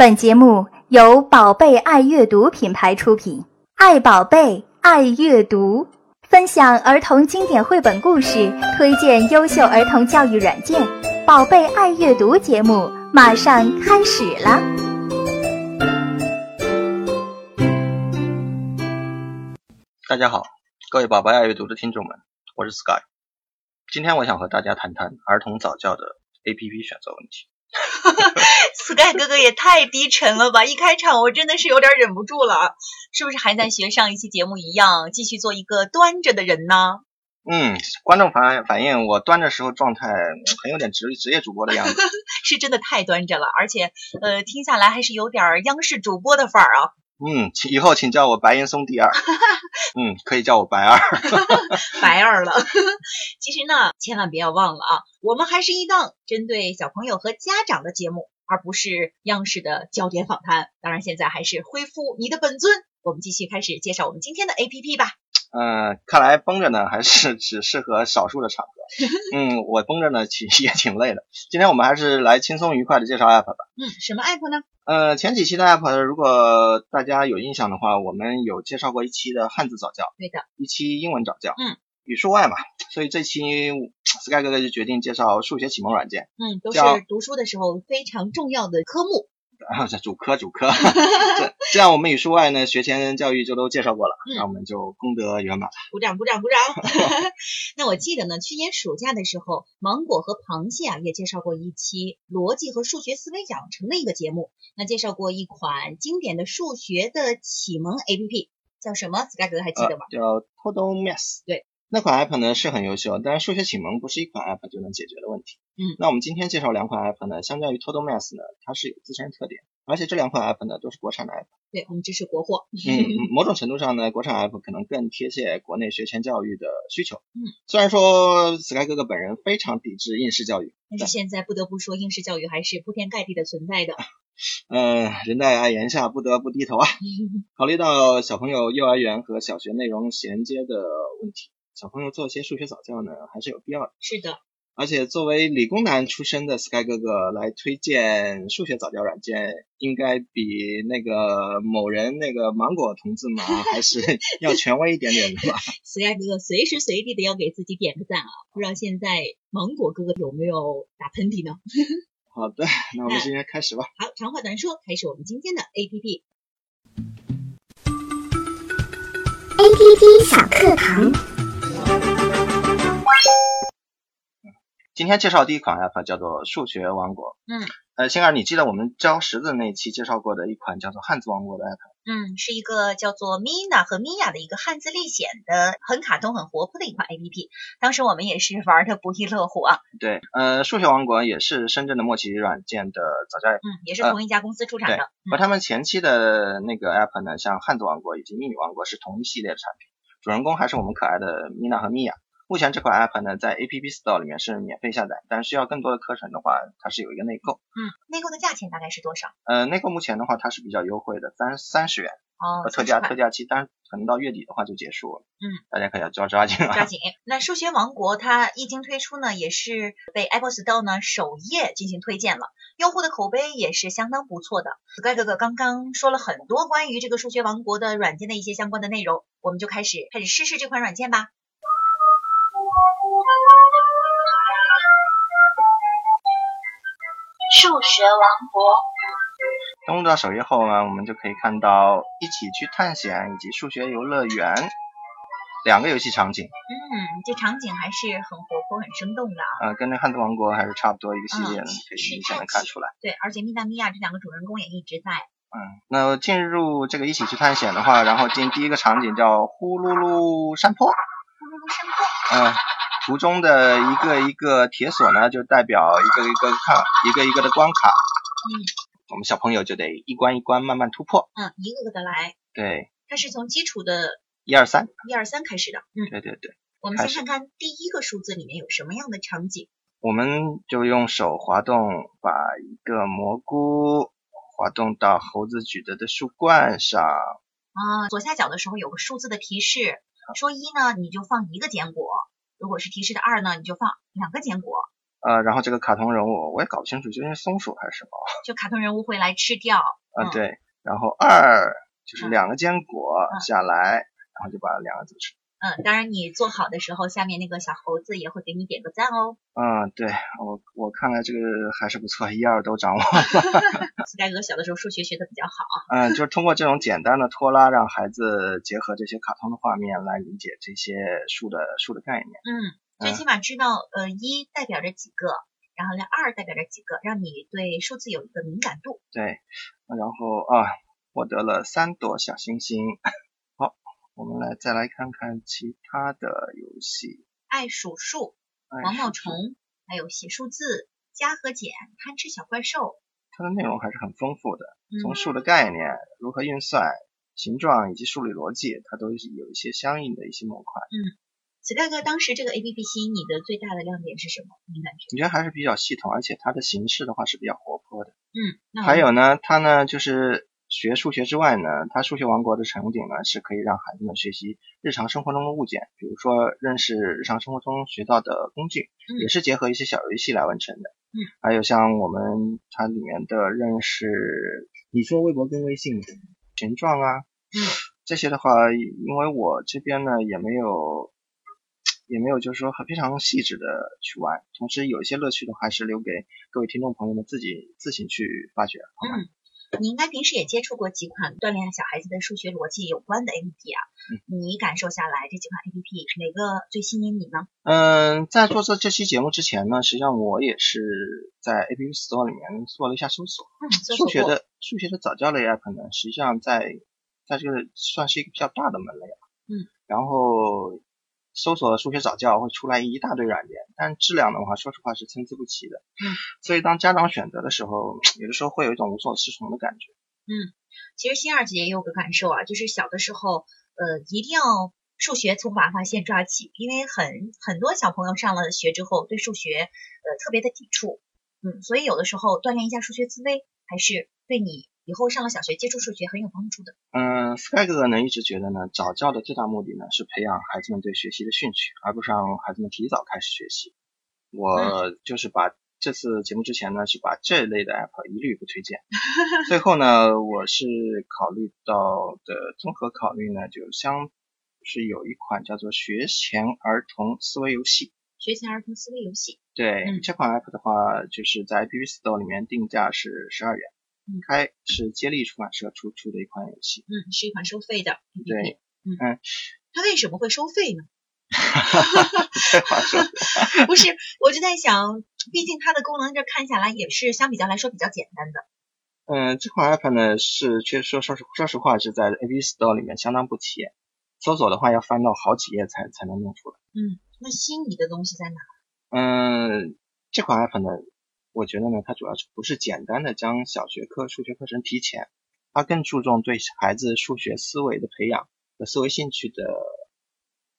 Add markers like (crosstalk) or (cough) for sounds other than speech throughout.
本节目由宝贝爱阅读品牌出品，爱宝贝，爱阅读，分享儿童经典绘本故事，推荐优秀儿童教育软件。宝贝爱阅读节目马上开始了。大家好，各位宝贝爱阅读的听众们，我是 Sky。今天我想和大家谈谈儿童早教的 APP 选择问题。(laughs) Sky 哥哥也太低沉了吧！一开场我真的是有点忍不住了，是不是还在学上一期节目一样，继续做一个端着的人呢？嗯，观众反反映我端着时候状态很有点职职业主播的样子，(laughs) 是真的太端着了，而且呃听下来还是有点央视主播的范儿啊。嗯，请以后请叫我白岩松第二，(laughs) 嗯，可以叫我白二，(laughs) 白二了。(laughs) 其实呢，千万不要忘了啊，我们还是一档针对小朋友和家长的节目，而不是央视的焦点访谈。当然，现在还是恢复你的本尊，我们继续开始介绍我们今天的 APP 吧。嗯，看来绷着呢，还是只适合少数的场合。(laughs) 嗯，我绷着呢，其实也挺累的。今天我们还是来轻松愉快的介绍 App 吧。嗯，什么 App 呢？呃，前几期的 App，如果大家有印象的话，我们有介绍过一期的汉字早教，对的，一期英文早教，嗯，语数外嘛。所以这期 Sky 哥哥就决定介绍数学启蒙软件。嗯，都是读书的时候非常重要的科目。啊，这主科主科，(laughs) 这这样我们语数外呢学前教育就都介绍过了，那我们就功德圆满了。鼓掌鼓掌鼓掌。(laughs) 那我记得呢，去年暑假的时候，芒果和螃蟹啊也介绍过一期逻辑和数学思维养成的一个节目，那介绍过一款经典的数学的启蒙 APP，叫什么？Sky 哥还记得吗？叫 Total Math。对。那款 app 呢是很优秀，但是数学启蒙不是一款 app 就能解决的问题。嗯，那我们今天介绍两款 app 呢，相较于 Total Math 呢，它是有自身特点，而且这两款 app 呢都是国产的 app。对，我们支持国货。嗯，某种程度上呢，国产 app 可能更贴切国内学前教育的需求。嗯，虽然说 Sky 哥哥本人非常抵制应试教育，但是现在不得不说，应试教育还是铺天盖地的存在的。(laughs) 嗯，人在爱言下，不得不低头啊。(laughs) 考虑到小朋友幼儿园和小学内容衔接的问题。小朋友做一些数学早教呢，还是有必要的。是的，而且作为理工男出身的 Sky 哥哥来推荐数学早教软件，应该比那个某人那个芒果同志嘛，还是 (laughs) 要权威一点点的吧。Sky 哥哥随时随地的要给自己点个赞啊！不知道现在芒果哥哥有没有打喷嚏呢？(laughs) 好的，那我们今天开始吧。好，长话短说，开始我们今天的 APP。APP 小课堂。今天介绍第一款 app 叫做数学王国。嗯，呃，星儿，你记得我们教识字那期介绍过的一款叫做汉字王国的 app？嗯，是一个叫做 Mina 和 Mia 的一个汉字历险的很卡通、很活泼的一款 app。当时我们也是玩的不亦乐乎啊。对，呃，数学王国也是深圳的默契软件的早教 app。嗯，也是同一家公司出产的。和他们前期的那个 app 呢，像汉字王国以及秘密王国是同一系列的产品，主人公还是我们可爱的米娜和米娅。目前这款 app 呢，在 App Store 里面是免费下载，但需要更多的课程的话，它是有一个内购。嗯，内购的价钱大概是多少？呃，内购目前的话，它是比较优惠的，三三十元。哦。特价特价期，但可能到月底的话就结束了。嗯。大家可要抓抓紧啊。抓紧。那数学王国它一经推出呢，也是被 Apple Store 呢首页进行推荐了，用户的口碑也是相当不错的。Sky 哥哥刚刚说了很多关于这个数学王国的软件的一些相关的内容，我们就开始开始试试这款软件吧。数学王国。登录到首页后呢，我们就可以看到一起去探险以及数学游乐园两个游戏场景。嗯，这场景还是很活泼、很生动的。呃，跟那汉字王国还是差不多一个系列的，可以明显的看出来。对，而且米娜、米娅这两个主人公也一直在。嗯，那进入这个一起去探险的话，然后进第一个场景叫呼噜噜山坡。呼噜噜山坡。嗯。图中的一个一个铁锁呢，就代表一个一个看一个一个的关卡。嗯，我们小朋友就得一关一关慢慢突破。嗯，一个个的来。对。它是从基础的一二三，一二三开始的。嗯，对对对。我们先看看第一个数字里面有什么样的场景。我们就用手滑动，把一个蘑菇滑动到猴子举着的树冠上。啊，左下角的时候有个数字的提示，说一呢，你就放一个坚果。如果是提示的二呢，你就放两个坚果；呃，然后这个卡通人物我也搞不清楚究竟是松鼠还是什么。(laughs) 就卡通人物会来吃掉。啊、嗯对。然后二就是嗯两个坚果嗯下来，然后就把两个字吃。嗯，当然你做好的时候，下面那个小猴子也会给你点个赞哦。嗯，对我我看来这个还是不错，一二都掌握了。斯盖格小的时候数学学的比较好。嗯，就是通过这种简单的拖拉，让孩子结合这些卡通的画面来理解这些数的数的概念。嗯，最嗯起码知道呃一代表着几个，然后呢二代表着几个，让你对数字有一个敏感度。对，然后啊，获得了三朵小星星。好，我们来再来看看其他的游戏。爱数数、哎毛毛虫，还有写数字、加和减、贪吃小怪兽。它的内容还是很丰富的，从嗯数的概念、如何运算、形状以及数理逻辑，它都有一些相应的一些模块。此盖哥当时这个 A P P 吸引你的最大的亮点是什么？你感觉？我觉得还是比较系统，而且它的形式的话是比较活泼的。嗯，那还有呢，它呢就是学数学之外呢，它数学王国的场景呢是可以让孩子们学习日常生活中的物件，比如说认识日常生活中学到的工具，嗯也是结合一些小游戏来完成的。嗯，还有像我们它里面的认识，你说微博跟微信形状啊，嗯，这些的话，因为我这边呢也没有。也没有，就是说很非常细致的去玩，同时有一些乐趣的话，是留给各位听众朋友们自己自行去发掘，好吧？嗯，你应该平时也接触过几款锻炼小孩子的数学逻辑有关的 A P P 啊。嗯你感受下来这几款 A P P 哪个最吸引你呢？嗯，在做这这期节目之前呢，实际上我也是在 A P P Store 里面做了一下搜索。数学的数学的早教类 App 呢，实际上在在这个算是一个比较大的门类啊。嗯。然后搜索数学早教会出来一大堆软件，但质量的话，说实话是参差不齐的。嗯。所以当家长选择的时候，有的时候会有一种无所适从的感觉。嗯其实新二姐也有个感受啊，就是小的时候，呃，一定要数学从娃娃先抓起，因为很很多小朋友上了学之后对数学呃特别的抵触，嗯，所以有的时候锻炼一下数学思维，还是对你以后上了小学接触数学很有帮助的。嗯，Sky 哥哥呢一直觉得呢，早教的最大目的呢是培养孩子们对学习的兴趣，而不是让孩子们提早开始学习。我就是把这次节目之前呢，是把这类的 app 一律不推荐。(laughs) 最后呢，我是考虑到的综合考虑呢，就相是有一款叫做学前儿童思维游戏。学前儿童思维游戏，对、嗯这款 app 的话，就是在 App Store 里面定价是十二元，嗯开是接力出版社出出的一款游戏。嗯，是一款收费的。对，嗯嗯，它为什么会收费呢？这话说的不是，我就在想，毕竟它的功能这看下来也是相比较来说比较简单的。嗯，这款 app 呢是确实说说实说实话是在 App Store 里面相当不起眼，搜索的话要翻到好几页才才能弄出来。嗯，那心仪的东西在哪？嗯，这款 app 呢，我觉得呢，它主要是不是简单的将小学科数学课程提前，它更注重对孩子数学思维的培养和思维兴趣的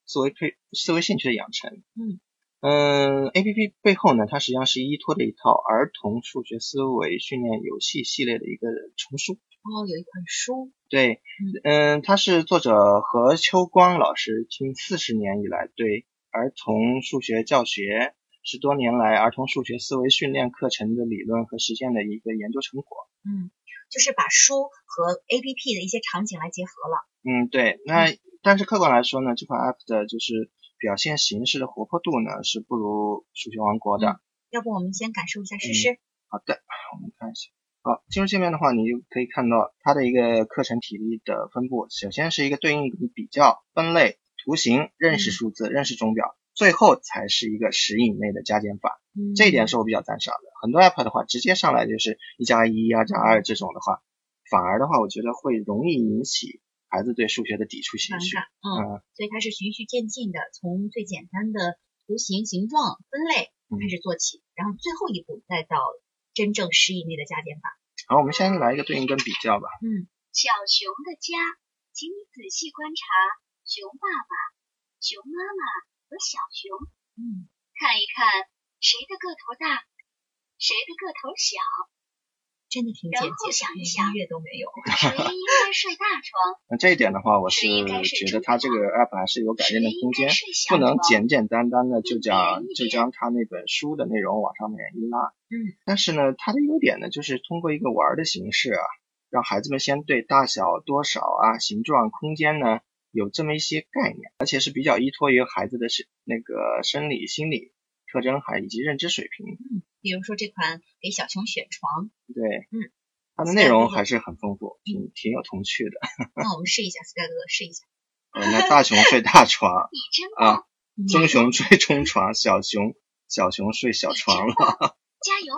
思维培思维兴趣的养成。嗯嗯，A P P 背后呢，它实际上是依托的一套儿童数学思维训练游戏系列的一个丛书。哦，有一款书。对，嗯，它是作者何秋光老师近四十年以来对儿童数学教学十多年来儿童数学思维训练课程的理论和实践的一个研究成果。嗯，就是把书和 A P P 的一些场景来结合了。嗯，对，那但是客观来说呢，这款 app 的就是表现形式的活泼度呢是不如数学王国的。嗯要不我们先感受一下试试？好的，我们看一下。好，进入界面的话，你就可以看到它的一个课程体力的分布。首先是一个对应比较、分类、图形、认识数字、认识钟表，最后才是一个十以内的加减法。嗯，这一点是我比较赞赏的。很多 app 的话，直接上来就是一加一、二加二这种的话，反而的话，我觉得会容易引起孩子对数学的抵触情绪。嗯所以它是循序渐进的，从最简单的图形、形状、分类开始做起，然后最后一步再到真正十以内的加减法。好，我们先来一个对应跟比较吧。嗯，小熊的家，请你仔细观察熊爸爸、熊妈妈和小熊，嗯，看一看谁的个头大，谁的个头小。真的挺简然后洁，连想一想音乐都没有。谁应该睡大床？那这一点的话，我是觉得它这个 app 还是有改进的空间，不能简简单单的就一将就将它那本书的内容往上面一拉。嗯，但是呢，它的优点呢，就是通过一个玩的形式啊，让孩子们先对大小、多少啊、形状、空间呢有这么一些概念，而且是比较依托于孩子的是那个生理、心理特征还以及认知水平。比如说这款给小熊选床，对，嗯，它的内容还是很丰富，挺挺有童趣的。那我们试一下，Sky 哥哥试一下。(laughs) 呃，那大熊睡大床 (laughs) 你真棒！啊，棕熊睡中床，小熊小熊睡小床了。加油！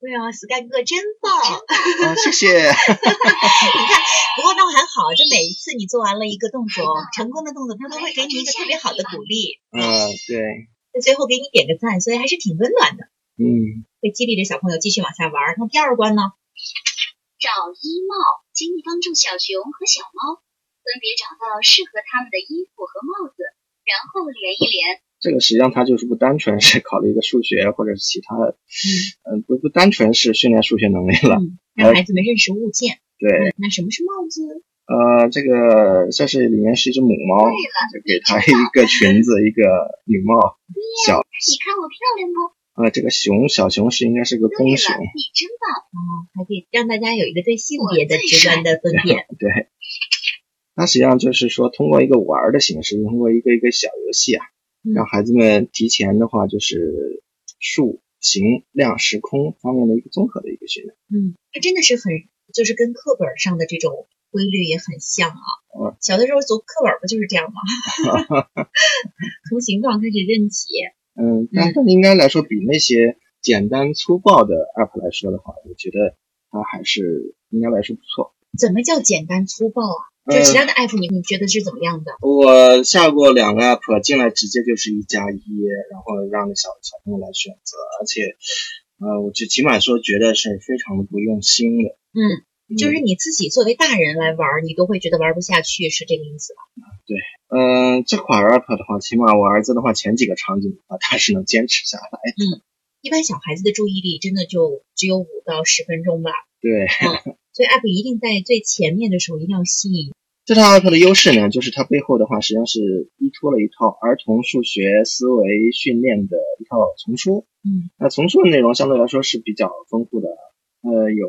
对啊，Sky 哥哥真棒。(laughs) 啊，谢谢。(laughs) 你看，不过倒还好，这每一次你做完了一个动作，成功的动作，他都会给你一个特别好的鼓励，嗯，对，在最后给你点个赞，所以还是挺温暖的，嗯，会激励着小朋友继续往下玩。那第二关呢？找衣帽，请你帮助小熊和小猫分别找到适合他们的衣服和帽子，然后连一连。这个实际上它就是不单纯是考虑一个数学或者是其他的，嗯，不不单纯是训练数学能力了。嗯，让孩子们认识物件。对，那什么是帽子？呃，这个这是里面是一只母猫，就给它一个裙子，一个女帽。小你看我漂亮不？呃，这个熊小熊是应该是个公熊了，，你真棒！哦，还可以让大家有一个对性别的直观的分辨。对。它实际上就是说，通过一个玩儿的形式，通过一个一个小游戏啊，嗯让孩子们提前的话就是数、形、量、时空方面的一个综合的一个训练。嗯，它真的是很，就是跟课本上的这种规律也很像啊。嗯，小的时候读课本不就是这样吗？(laughs) 从形状开始认起。嗯，但但应该来说，比那些简单粗暴的 app 来说的话，我觉得它还是应该来说不错。怎么叫简单粗暴啊？就呃其他的 app 你你觉得是怎么样的？我下过两个 app，进来直接就是一加一，然后让小小朋友来选择，而且，呃，我就起码说觉得是非常的不用心的。嗯，就是你自己作为大人来玩，你都会觉得玩不下去，是这个意思吧？对嗯、这款 app 的话，起码我儿子的话，前几个场景的话，他是能坚持下来的。一般小孩子的注意力真的就只有五到十分钟吧，对，所以 app 一定在最前面的时候一定要吸引。这套 app 的优势呢，就是它背后的话，实际上是依托了一套儿童数学思维训练的一套丛书。嗯，那丛书的内容相对来说是比较丰富的，呃，有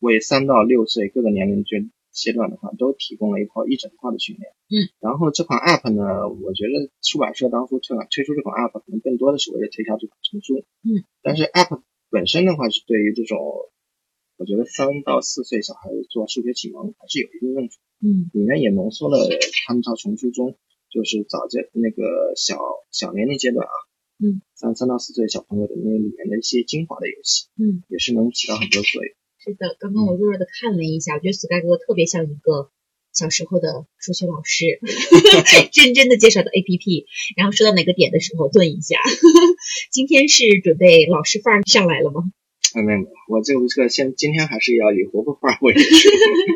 为三到六岁各个年龄阶阶段的话，都提供了一套一整套的训练。嗯，然后这款 app 呢，我觉得出版社当初推推出这款 app，可能更多的是为了推销这款丛书。嗯，但是 app 本身的话，是对于这种我觉得三到四岁小孩做数学启蒙还是有一定用处。嗯里面也浓缩了他们套丛书中，就是早在那个小小年龄阶段啊，嗯，三三到四岁小朋友的那里面的一些精华的游戏，嗯，也是能起到很多作用。是的，刚刚我弱弱的看了一下，我觉得 Sky 哥哥特别像一个小时候的数学老师，(laughs) 认真的介绍的 APP，然后说到哪个点的时候顿一下。(laughs) 今天是准备老师范儿上来了吗？没有没有，没我这个这个先今天还是要以活泼范儿为主。(laughs)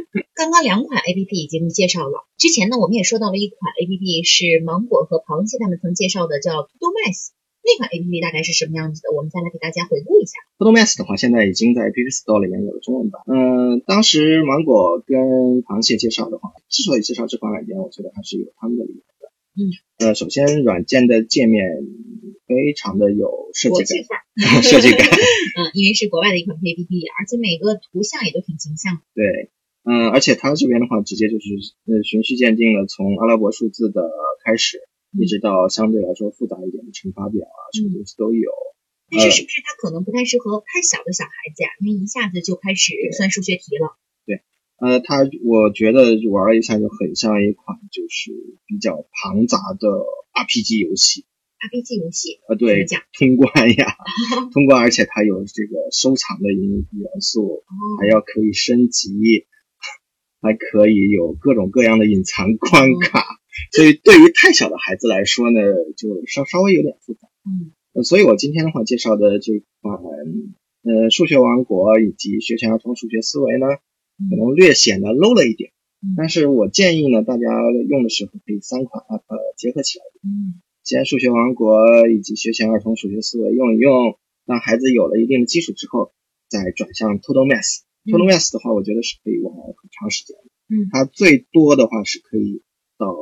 (laughs) 刚刚两款 APP 已经介绍了，之前呢我们也说到了一款 APP 是芒果和螃蟹他们曾介绍的，叫 To Do Math。那款 APP 大概是什么样子的？我们再来给大家回顾一下。p h o t o m a s 的话，现在已经在 App Store 里面有了中文版。嗯，当时芒果跟螃蟹介绍的话，之所以介绍这款软件，我觉得还是有他们的理由的。嗯，呃，首先软件的界面非常的有设计感，(laughs) 设计感。(laughs) 嗯，因为是国外的一款 APP，而且每个图像也都挺形象。对，嗯，而且它这边的话，直接就是呃循序渐进了，从阿拉伯数字的开始，一直到相对来说复杂一点的乘法表啊，什么东西都有。但是是不是它可能不太适合太小的小孩子呀？因为一下子就开始算数学题了。呃，它我觉得玩了一下就很像一款就是比较庞杂的 RPG 游戏。RPG 游戏啊，对，通关呀，(laughs) 通关，而且它有这个收藏的元元素，哦还要可以升级，还可以有各种各样的隐藏关卡，所以对于太小的孩子来说呢，就稍稍微有点复杂。嗯呃，所以我今天的话介绍的这款呃数学王国以及学前儿童数学思维呢，可能略显得 low 了一点，嗯但是我建议呢，大家用的时候可以三款 app 结合起来。嗯先数学王国以及学前儿童数学思维用一用，让孩子有了一定的基础之后，再转向 Total Math，Total Math 的话，我觉得是可以玩很长时间的。嗯它最多的话是可以到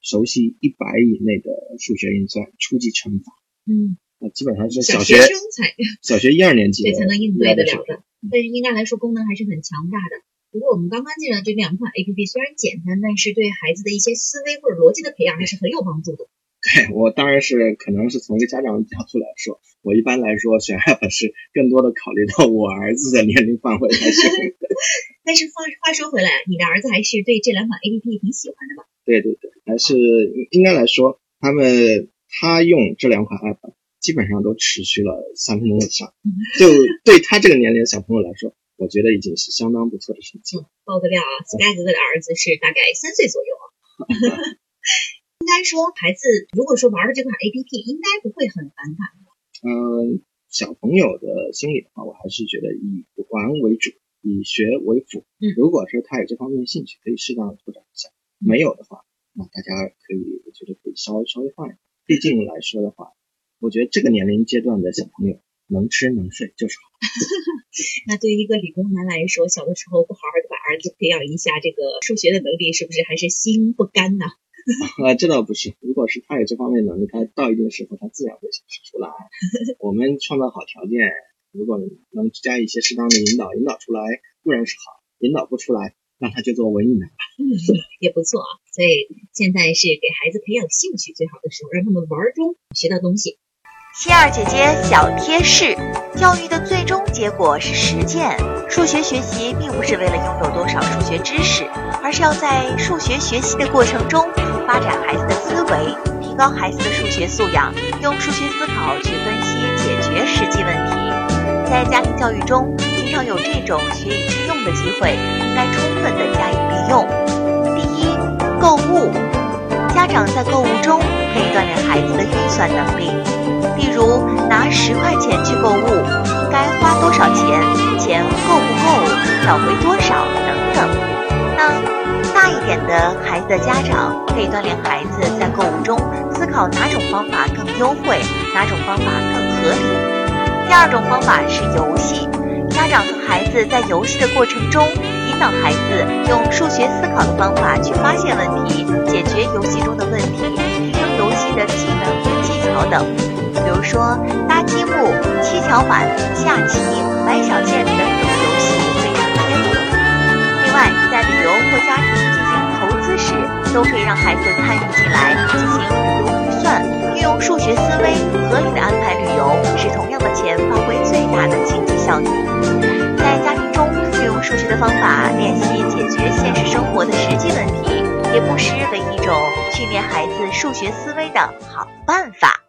熟悉一百以内的数学运算、初级乘法，嗯，那基本上是小学小学一二年级才能应对得了水平的。但是应该来说功能还是很强大的。不过我们刚刚介绍的这两款 A P P 虽然简单，但是对孩子的一些思维或者逻辑的培养还是很有帮助的。(laughs) 对我当然是可能是从一个家长的角度来说，我一般来说选 (laughs) app 是更多的考虑到我儿子的年龄范围来选。(laughs) 但是话话说回来，你的儿子还是对这两款 A P P 挺喜欢的吧？对对对，还是应该来说，他们他用这两款 app 基本上都持续了三分钟以上，(laughs) 就对他这个年龄的小朋友来说，我觉得已经是相当不错的成绩了。爆个料啊，Sky 哥哥的儿子是大概三岁左右啊。(laughs) 应该说，孩子如果说玩了这款 A P P，应该不会很反感。嗯，小朋友的心理的话，我还是觉得以玩为主，以学为辅。嗯如果说他有这方面的兴趣，可以适当的拓展一下；没有的话，那大家可以，我觉得可以稍微稍微放一放。毕竟来说的话，我觉得这个年龄阶段的小朋友能吃能睡就是好。(laughs) 那对于一个理工男来说，小的时候不好好的把儿子培养一下这个数学的能力，是不是还是心不甘呢？(laughs) 啊，这倒不是。如果是他有这方面能力，他到一定时候，他自然会显示出来。(laughs) 我们创造好条件，如果能加一些适当的引导，引导出来固然是好，引导不出来，那他就做文艺男吧。嗯，也不错啊。所以现在是给孩子培养兴趣最好的时候，让他们玩中学到东西。希儿姐姐小贴士：教育的最终结果是实践。数学学习并不是为了拥有多少数学知识，而是要在数学学习的过程中发展孩子的思维，提高孩子的数学素养，用数学思考去分析解决实际问题。在家庭教育中，经常有这种学以致用的机会，应该充分的加以利用。第一，购物。家长在购物中孩子的预算能力。例如拿十块钱去购物，该花多少钱？钱够不够？找回多少？等等。那大一点的孩子的家长可以锻炼孩子在购物中思考哪种方法更优惠，哪种方法更合理。第二种方法是游戏，家长和孩子在游戏的过程中，引导孩子用数学思考的方法去发现问题，解决游戏中的问题，的技能和技巧等。比如说搭积木、七巧板、下棋、买小件等等游戏非常贴合。另外，在旅游或家庭进行投资时，都可以让孩子参与进来，进行旅游预算，运用数学思维，合理的安排旅游，使同样的钱发挥最大的经济效益。在家庭中运用数学的方法练习解决现实生活的实际问题，也不失为一种训练孩子数学思维的好办法。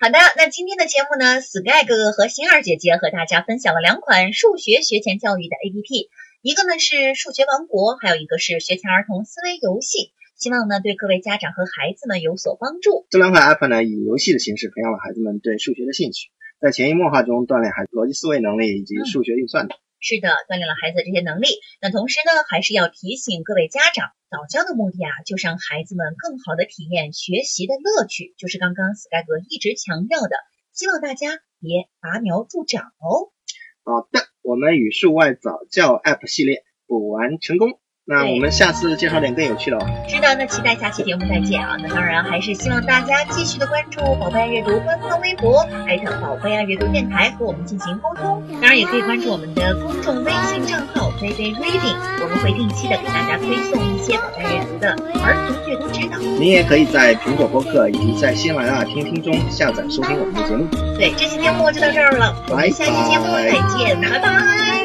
好的，那今天的节目呢，Sky 哥哥和星儿姐姐和大家分享了两款数学学前教育的 APP，一个呢是数学王国，还有一个是学前儿童思维游戏。希望呢对各位家长和孩子们有所帮助。这两款 app 呢，以游戏的形式培养了孩子们对数学的兴趣，在潜移默化中锻炼孩子逻辑思维能力以及数学运算等。是的，锻炼了孩子的这些能力。那同时呢，还是要提醒各位家长，早教的目的啊，就是让孩子们更好的体验学习的乐趣，就是刚刚 Sky 哥一直强调的，希望大家别拔苗助长哦。好的，我们语数外早教 app 系列补完成功。那我们下次介绍点更有趣的哦。是的，那期待下期节目再见啊！那当然还是希望大家继续的关注宝贝爱阅读官方微博，艾特宝贝爱阅读电台和我们进行沟通。当然也可以关注我们的公众微信账号 baby reading，我们会定期的给大家推送一些宝贝阅读的儿童阅读指导。您也可以在苹果播客以及在喜马拉雅听听中下载收听我们的节目。对，这期节目就到这儿了，我们下期节目再见，拜拜